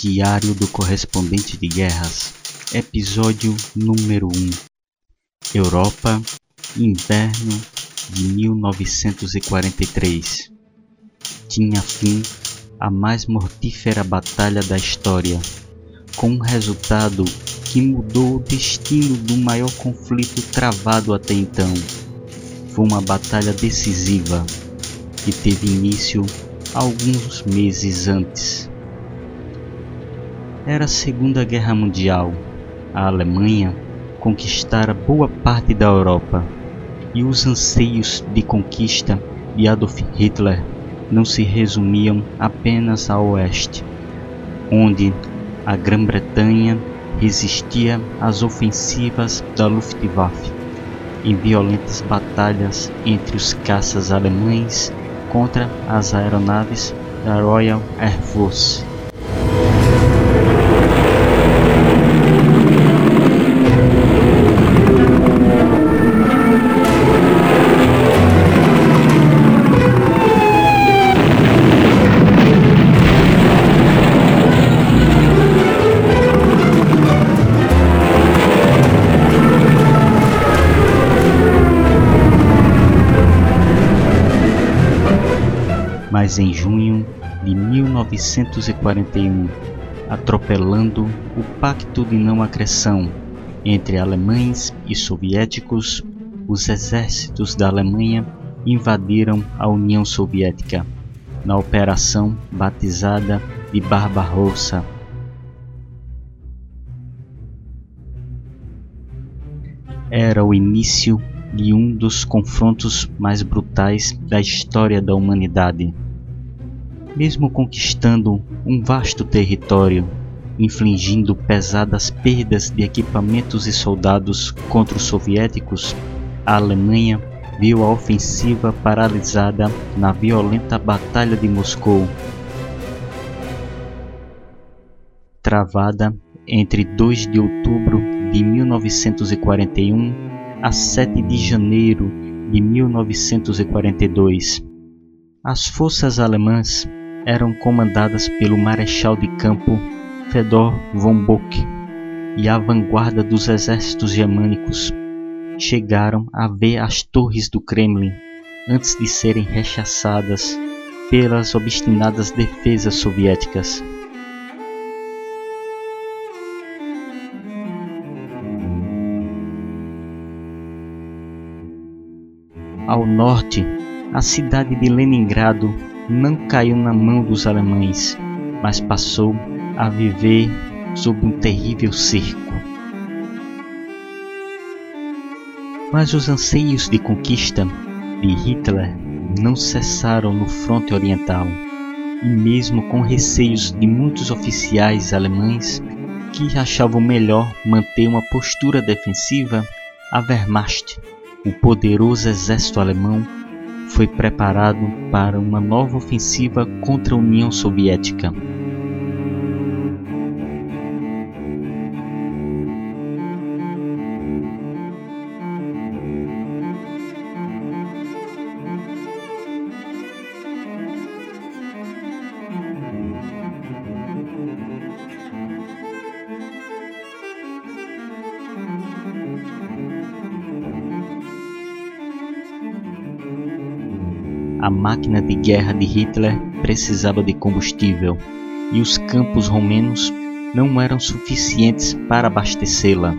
Diário do Correspondente de Guerras, Episódio número 1 Europa, Inverno de 1943 Tinha fim a mais mortífera batalha da história, com um resultado que mudou o destino do maior conflito travado até então. Foi uma batalha decisiva que teve início alguns meses antes. Era a Segunda Guerra Mundial. A Alemanha conquistara boa parte da Europa e os anseios de conquista de Adolf Hitler não se resumiam apenas ao oeste, onde a Grã-Bretanha resistia às ofensivas da Luftwaffe em violentas batalhas entre os caças alemães contra as aeronaves da Royal Air Force. Mas em junho de 1941, atropelando o Pacto de Não Agressão entre alemães e soviéticos, os exércitos da Alemanha invadiram a União Soviética na operação batizada de Barbarossa. Era o início de um dos confrontos mais brutais da história da humanidade mesmo conquistando um vasto território, infligindo pesadas perdas de equipamentos e soldados contra os soviéticos, a Alemanha viu a ofensiva paralisada na violenta Batalha de Moscou, travada entre 2 de outubro de 1941 a 7 de janeiro de 1942. As forças alemãs eram comandadas pelo marechal de campo Fedor von Bock e a vanguarda dos exércitos germânicos chegaram a ver as torres do Kremlin antes de serem rechaçadas pelas obstinadas defesas soviéticas. Ao norte, a cidade de Leningrado não caiu na mão dos alemães, mas passou a viver sob um terrível cerco. Mas os anseios de conquista de Hitler não cessaram no fronte oriental, e mesmo com receios de muitos oficiais alemães que achavam melhor manter uma postura defensiva, a Wehrmacht, o poderoso exército alemão, foi preparado para uma nova ofensiva contra a União Soviética. A máquina de guerra de Hitler precisava de combustível e os campos romenos não eram suficientes para abastecê-la.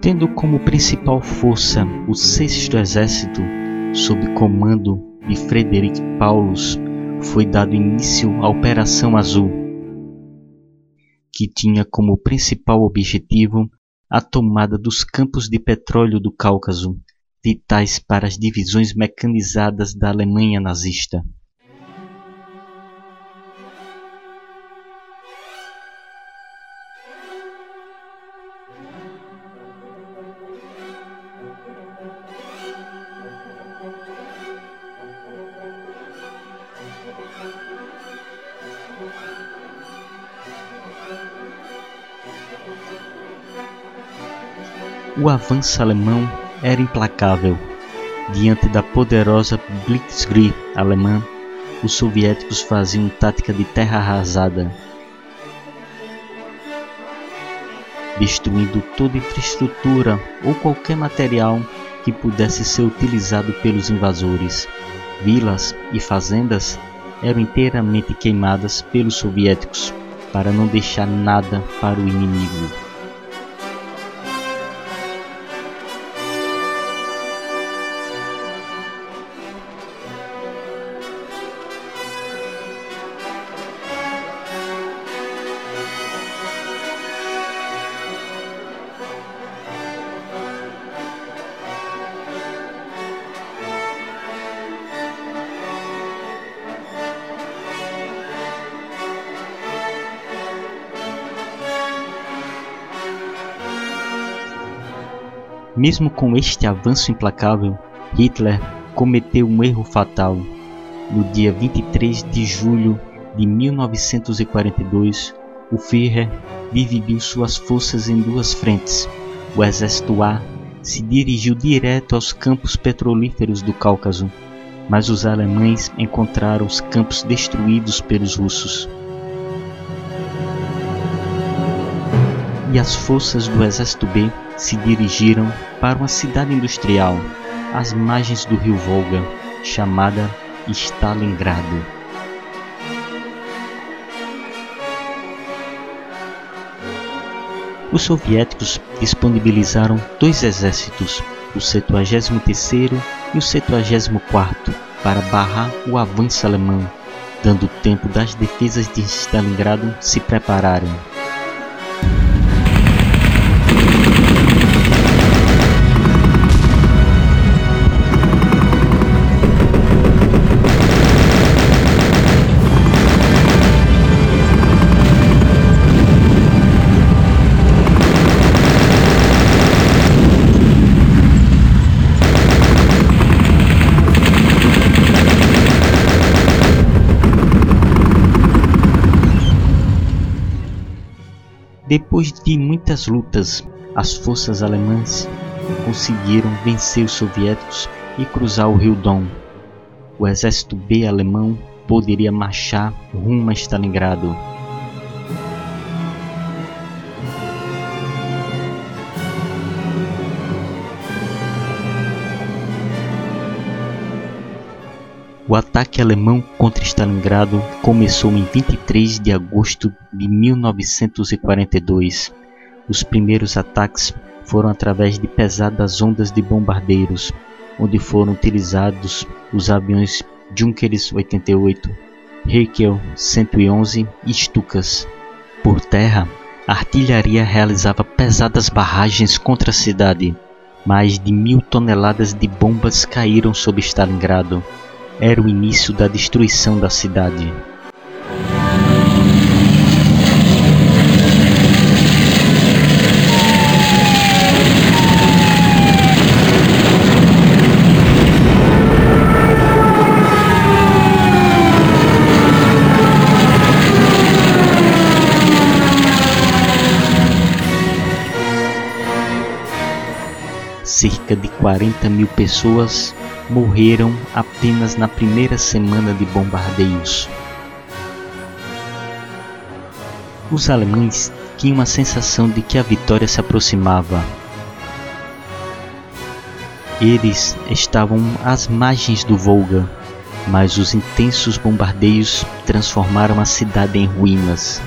Tendo como principal força o Sexto Exército, sob comando de Frederic Paulus, foi dado início à Operação Azul que tinha como principal objetivo a tomada dos campos de petróleo do Cáucaso, vitais para as divisões mecanizadas da Alemanha nazista. O avanço alemão era implacável. Diante da poderosa Blitzkrieg alemã, os soviéticos faziam tática de terra arrasada, destruindo toda infraestrutura ou qualquer material que pudesse ser utilizado pelos invasores. Vilas e fazendas eram inteiramente queimadas pelos soviéticos para não deixar nada para o inimigo. Mesmo com este avanço implacável, Hitler cometeu um erro fatal. No dia 23 de julho de 1942, o Führer dividiu suas forças em duas frentes. O exército A se dirigiu direto aos campos petrolíferos do Cáucaso, mas os alemães encontraram os campos destruídos pelos russos. E as forças do exército B se dirigiram para uma cidade industrial às margens do rio Volga, chamada Stalingrado. Os soviéticos disponibilizaram dois exércitos, o 73º e o 74º, para barrar o avanço alemão, dando tempo das defesas de Stalingrado se prepararem. Depois de muitas lutas, as forças alemãs conseguiram vencer os soviéticos e cruzar o rio Don. O exército B alemão poderia marchar rumo a Stalingrado. O ataque alemão contra Stalingrado começou em 23 de agosto de 1942. Os primeiros ataques foram através de pesadas ondas de bombardeiros, onde foram utilizados os aviões Junkers 88, Heckel 111 e Stukas. Por terra, a artilharia realizava pesadas barragens contra a cidade. Mais de mil toneladas de bombas caíram sobre Stalingrado era o início da destruição da cidade. Cerca de 40 mil pessoas morreram apenas na primeira semana de bombardeios. Os alemães tinham a sensação de que a vitória se aproximava. Eles estavam às margens do Volga, mas os intensos bombardeios transformaram a cidade em ruínas.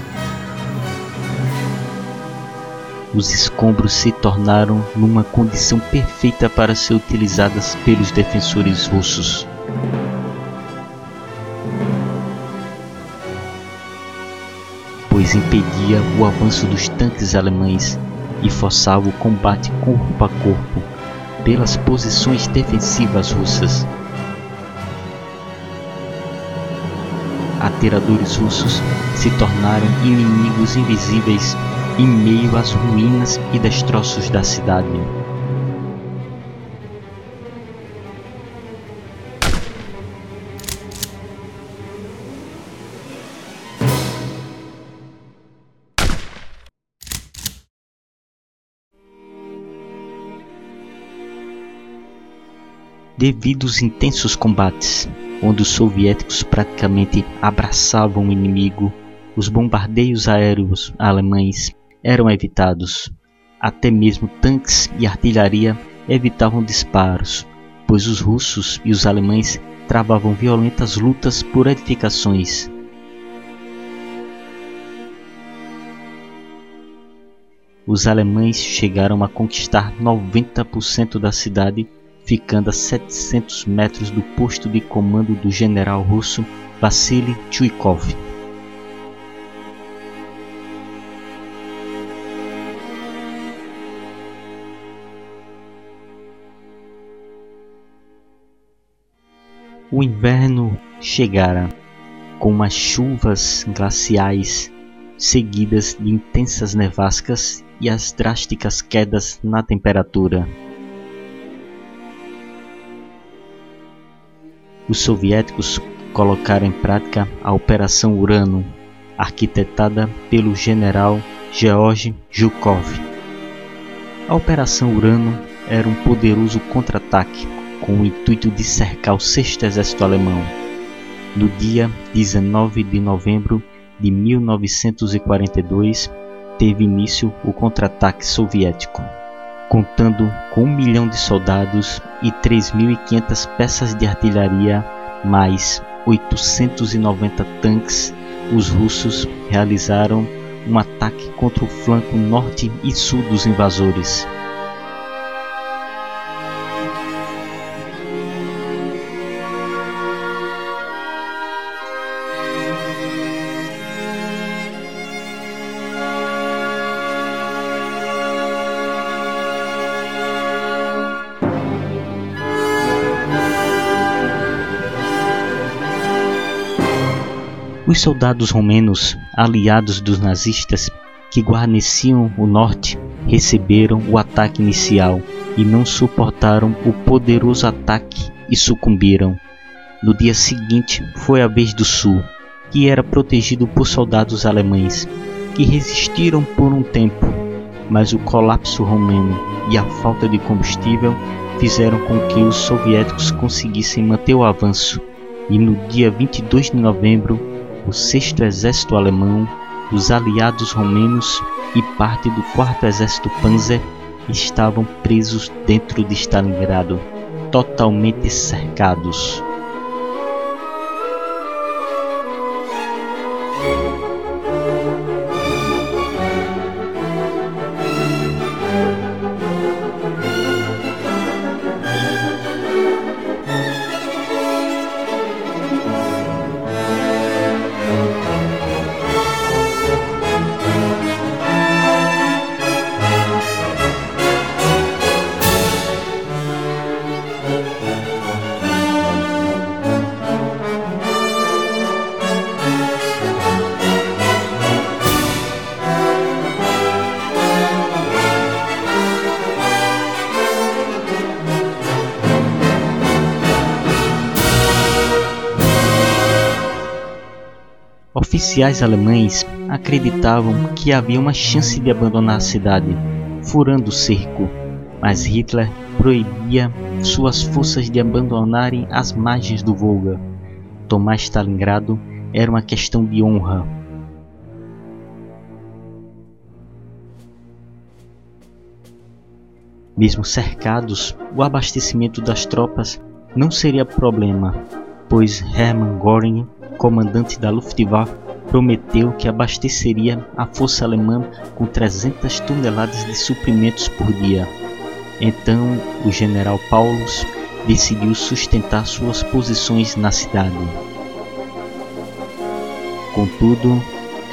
Os escombros se tornaram numa condição perfeita para ser utilizadas pelos defensores russos. Pois impedia o avanço dos tanques alemães e forçava o combate corpo a corpo pelas posições defensivas russas. Atiradores russos se tornaram inimigos invisíveis em meio às ruínas e destroços da cidade. devido aos intensos combates, onde os soviéticos praticamente abraçavam o inimigo, os bombardeios aéreos alemães eram evitados. Até mesmo tanques e artilharia evitavam disparos, pois os russos e os alemães travavam violentas lutas por edificações. Os alemães chegaram a conquistar 90% da cidade, ficando a 700 metros do posto de comando do general russo Vassily Chuikov. O inverno chegara, com umas chuvas glaciais seguidas de intensas nevascas e as drásticas quedas na temperatura. Os soviéticos colocaram em prática a Operação Urano, arquitetada pelo general George Zhukov. A Operação Urano era um poderoso contra-ataque com o intuito de cercar o sexto exército alemão. No dia 19 de novembro de 1942, teve início o contra-ataque soviético, contando com um milhão de soldados e 3.500 peças de artilharia, mais 890 tanques. Os russos realizaram um ataque contra o flanco norte e sul dos invasores. Os soldados romenos, aliados dos nazistas, que guarneciam o norte, receberam o ataque inicial e não suportaram o poderoso ataque e sucumbiram. No dia seguinte foi a vez do sul, que era protegido por soldados alemães, que resistiram por um tempo, mas o colapso romeno e a falta de combustível fizeram com que os soviéticos conseguissem manter o avanço, e no dia 22 de novembro o sexto exército alemão, os aliados romenos e parte do quarto exército Panzer estavam presos dentro de Stalingrado, totalmente cercados. Oficiais alemães acreditavam que havia uma chance de abandonar a cidade, furando o cerco, mas Hitler proibia suas forças de abandonarem as margens do Volga. Tomar Stalingrado era uma questão de honra. Mesmo cercados, o abastecimento das tropas não seria problema, pois Hermann Göring, comandante da Luftwaffe, prometeu que abasteceria a força alemã com 300 toneladas de suprimentos por dia. Então, o general Paulus decidiu sustentar suas posições na cidade. Contudo,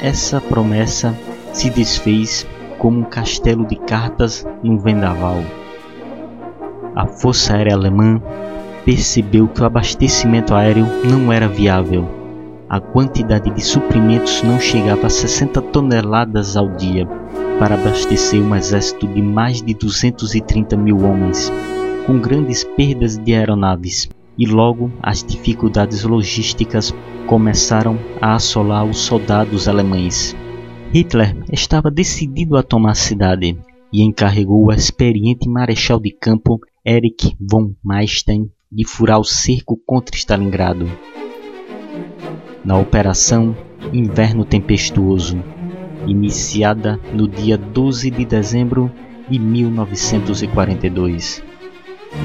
essa promessa se desfez como um castelo de cartas no vendaval. A Força Aérea Alemã percebeu que o abastecimento aéreo não era viável a quantidade de suprimentos não chegava a 60 toneladas ao dia para abastecer um exército de mais de 230 mil homens, com grandes perdas de aeronaves, e logo as dificuldades logísticas começaram a assolar os soldados alemães. Hitler estava decidido a tomar a cidade e encarregou o experiente marechal de campo Erich von Manstein de furar o cerco contra Stalingrado. Na Operação Inverno Tempestuoso, iniciada no dia 12 de dezembro de 1942.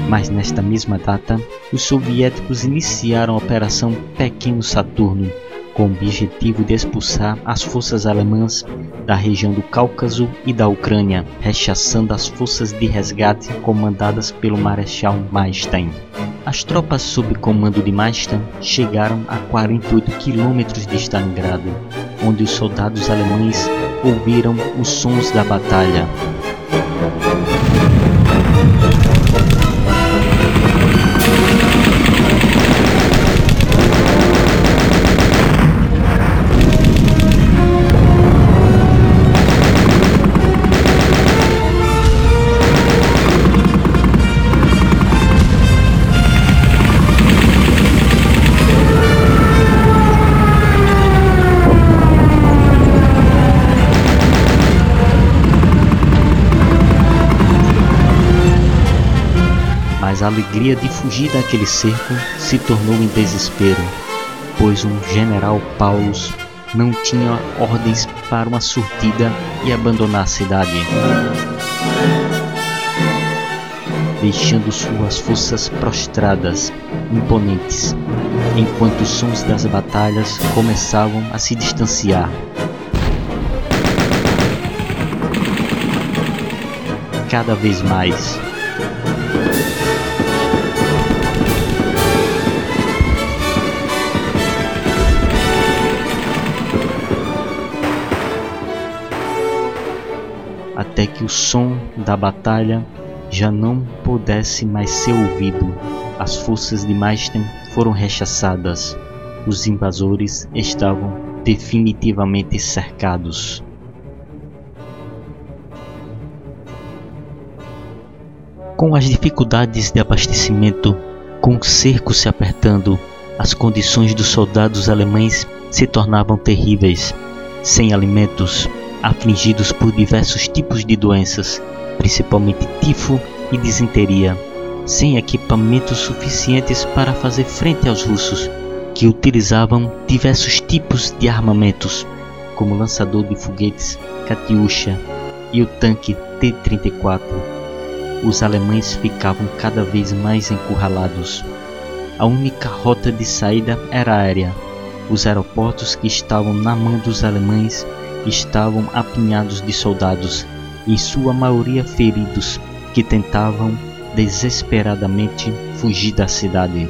Mas nesta mesma data, os soviéticos iniciaram a Operação Pequeno Saturno, com o objetivo de expulsar as forças alemãs da região do Cáucaso e da Ucrânia, rechaçando as forças de resgate comandadas pelo Marechal Manstein. As tropas sob comando de Manstein chegaram a 48 quilômetros de Stalingrado, onde os soldados alemães ouviram os sons da batalha. Alegria de fugir daquele cerco se tornou em desespero, pois um general Paulus não tinha ordens para uma sortida e abandonar a cidade, deixando suas forças prostradas, imponentes, enquanto os sons das batalhas começavam a se distanciar. Cada vez mais até que o som da batalha já não pudesse mais ser ouvido. As forças de Maisten foram rechaçadas. Os invasores estavam definitivamente cercados. Com as dificuldades de abastecimento, com o cerco se apertando, as condições dos soldados alemães se tornavam terríveis. Sem alimentos, afligidos por diversos tipos de doenças, principalmente tifo e disenteria, sem equipamentos suficientes para fazer frente aos russos, que utilizavam diversos tipos de armamentos, como lançador de foguetes Katyusha e o tanque T-34. Os alemães ficavam cada vez mais encurralados. A única rota de saída era aérea. Os aeroportos que estavam na mão dos alemães estavam apinhados de soldados, em sua maioria feridos, que tentavam desesperadamente fugir da cidade.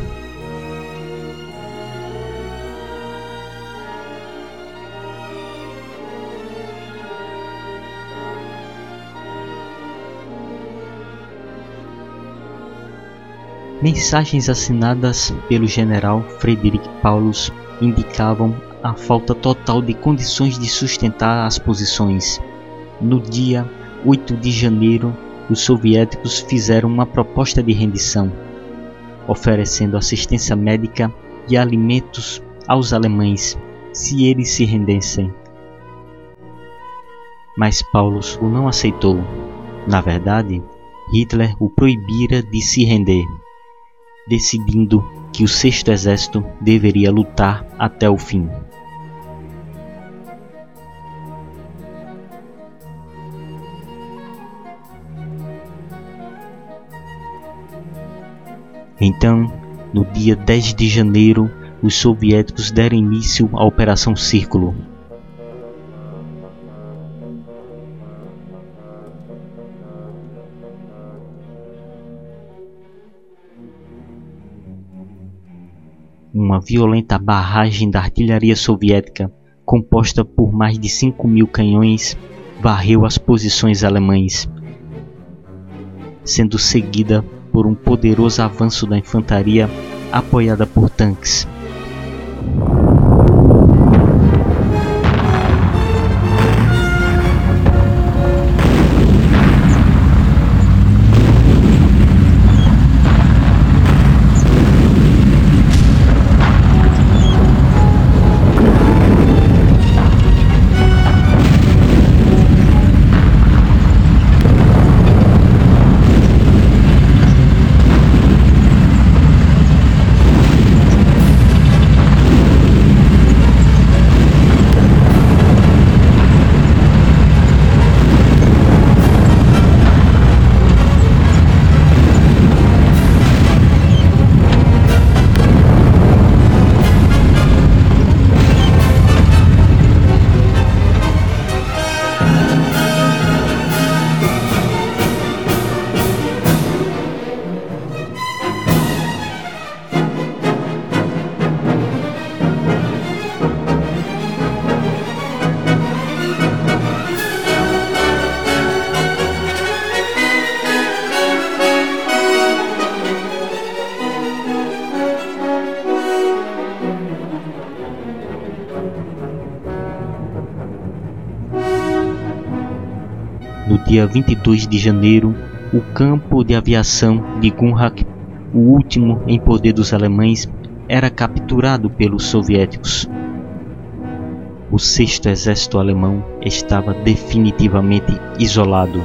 Mensagens assinadas pelo general Frederick Paulus indicavam a falta total de condições de sustentar as posições. No dia 8 de janeiro, os soviéticos fizeram uma proposta de rendição, oferecendo assistência médica e alimentos aos alemães se eles se rendessem. Mas Paulus o não aceitou. Na verdade, Hitler o proibira de se render, decidindo que o Sexto Exército deveria lutar até o fim. Então, no dia 10 de janeiro, os soviéticos deram início à Operação Círculo. Uma violenta barragem da artilharia soviética, composta por mais de 5 mil canhões, varreu as posições alemães, sendo seguida por um poderoso avanço da infantaria apoiada por tanques. Dia 22 de janeiro, o campo de aviação de Gunrak, o último em poder dos alemães, era capturado pelos soviéticos. O sexto exército alemão estava definitivamente isolado.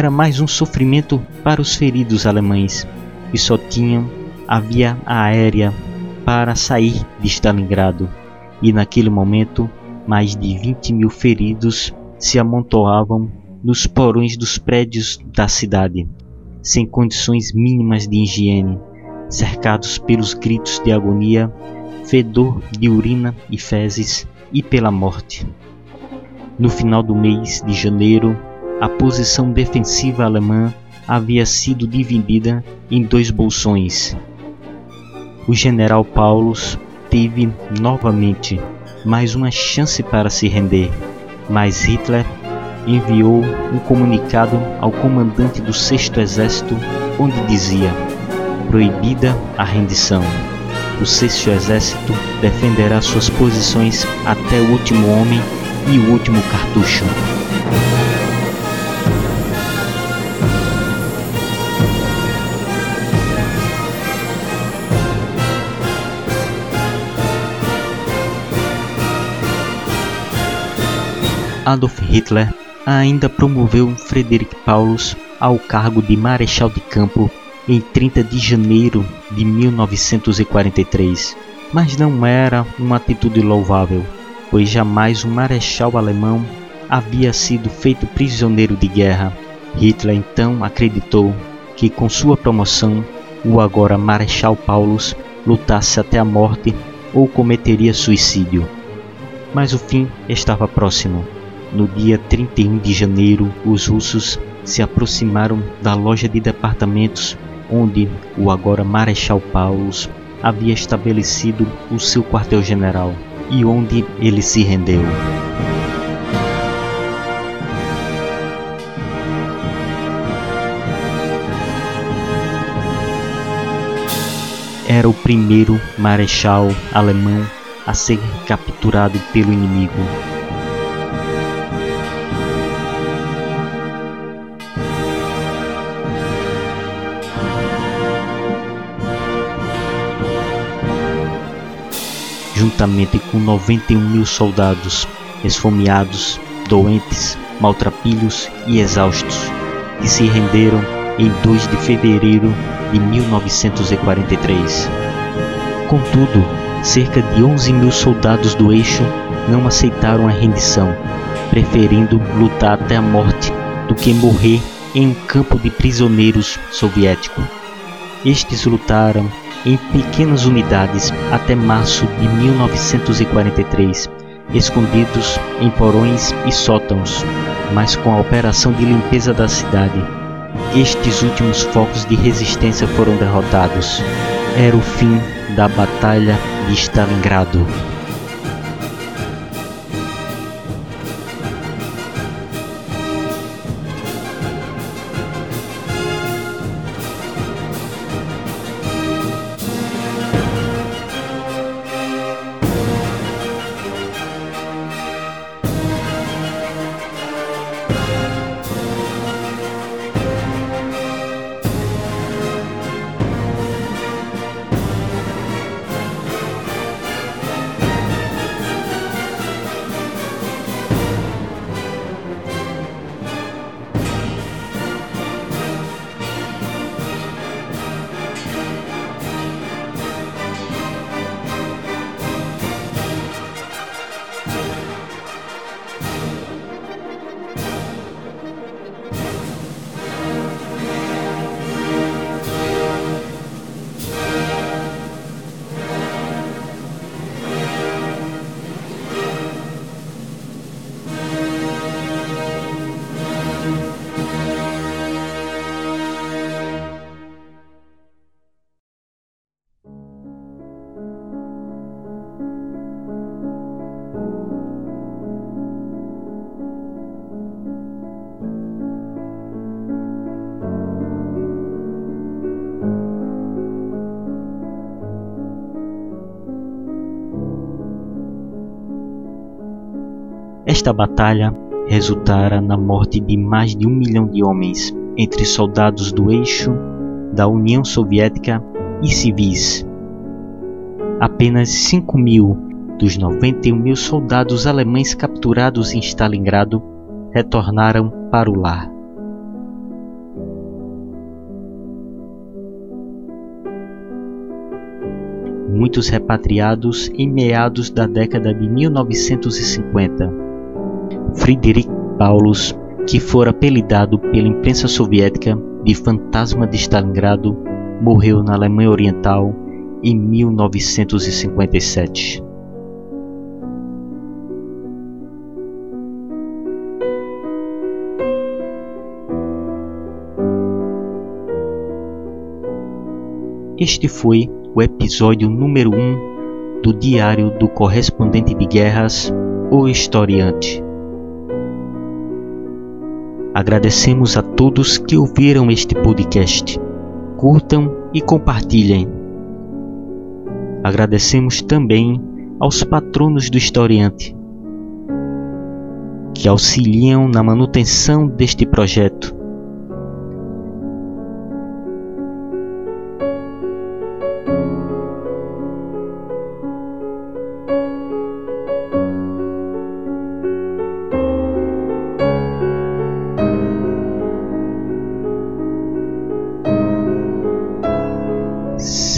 Era mais um sofrimento para os feridos alemães, que só tinham a via aérea para sair de Stalingrado, e naquele momento mais de 20 mil feridos se amontoavam nos porões dos prédios da cidade, sem condições mínimas de higiene, cercados pelos gritos de agonia, fedor de urina e fezes e pela morte. No final do mês de janeiro, a posição defensiva alemã havia sido dividida em dois bolsões. O general Paulus teve novamente mais uma chance para se render, mas Hitler enviou um comunicado ao comandante do Sexto Exército onde dizia: proibida a rendição. O Sexto Exército defenderá suas posições até o último homem e o último cartucho. Adolf Hitler ainda promoveu Frederick Paulus ao cargo de Marechal de Campo em 30 de janeiro de 1943, mas não era uma atitude louvável, pois jamais um marechal alemão havia sido feito prisioneiro de guerra. Hitler então acreditou que com sua promoção, o agora Marechal Paulus lutasse até a morte ou cometeria suicídio. Mas o fim estava próximo. No dia 31 de janeiro, os russos se aproximaram da loja de departamentos onde o agora Marechal Paulus havia estabelecido o seu quartel-general e onde ele se rendeu. Era o primeiro marechal alemão a ser capturado pelo inimigo. Juntamente com 91 mil soldados esfomeados, doentes, maltrapilhos e exaustos, que se renderam em 2 de fevereiro de 1943. Contudo, cerca de 11 mil soldados do eixo não aceitaram a rendição, preferindo lutar até a morte do que morrer em um campo de prisioneiros soviético. Estes lutaram em pequenas unidades até março de 1943, escondidos em porões e sótãos, mas com a operação de limpeza da cidade, estes últimos focos de resistência foram derrotados. Era o fim da Batalha de Stalingrado. Esta batalha resultara na morte de mais de um milhão de homens, entre soldados do eixo, da União Soviética e civis. Apenas 5 mil dos 91 mil soldados alemães capturados em Stalingrado retornaram para o lar. Muitos repatriados em meados da década de 1950. Friedrich Paulus, que fora apelidado pela imprensa soviética de Fantasma de Stalingrado, morreu na Alemanha Oriental em 1957. Este foi o episódio número 1 um do Diário do Correspondente de Guerras, O Historiante. Agradecemos a todos que ouviram este podcast. Curtam e compartilhem. Agradecemos também aos patronos do historiante que auxiliam na manutenção deste projeto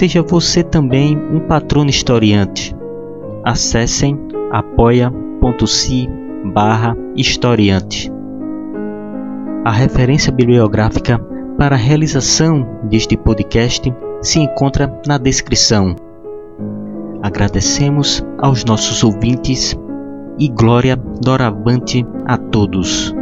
Seja você também um patrono historiante. Acessem apoia.se barra historiante. A referência bibliográfica para a realização deste podcast se encontra na descrição. Agradecemos aos nossos ouvintes e glória doravante a todos.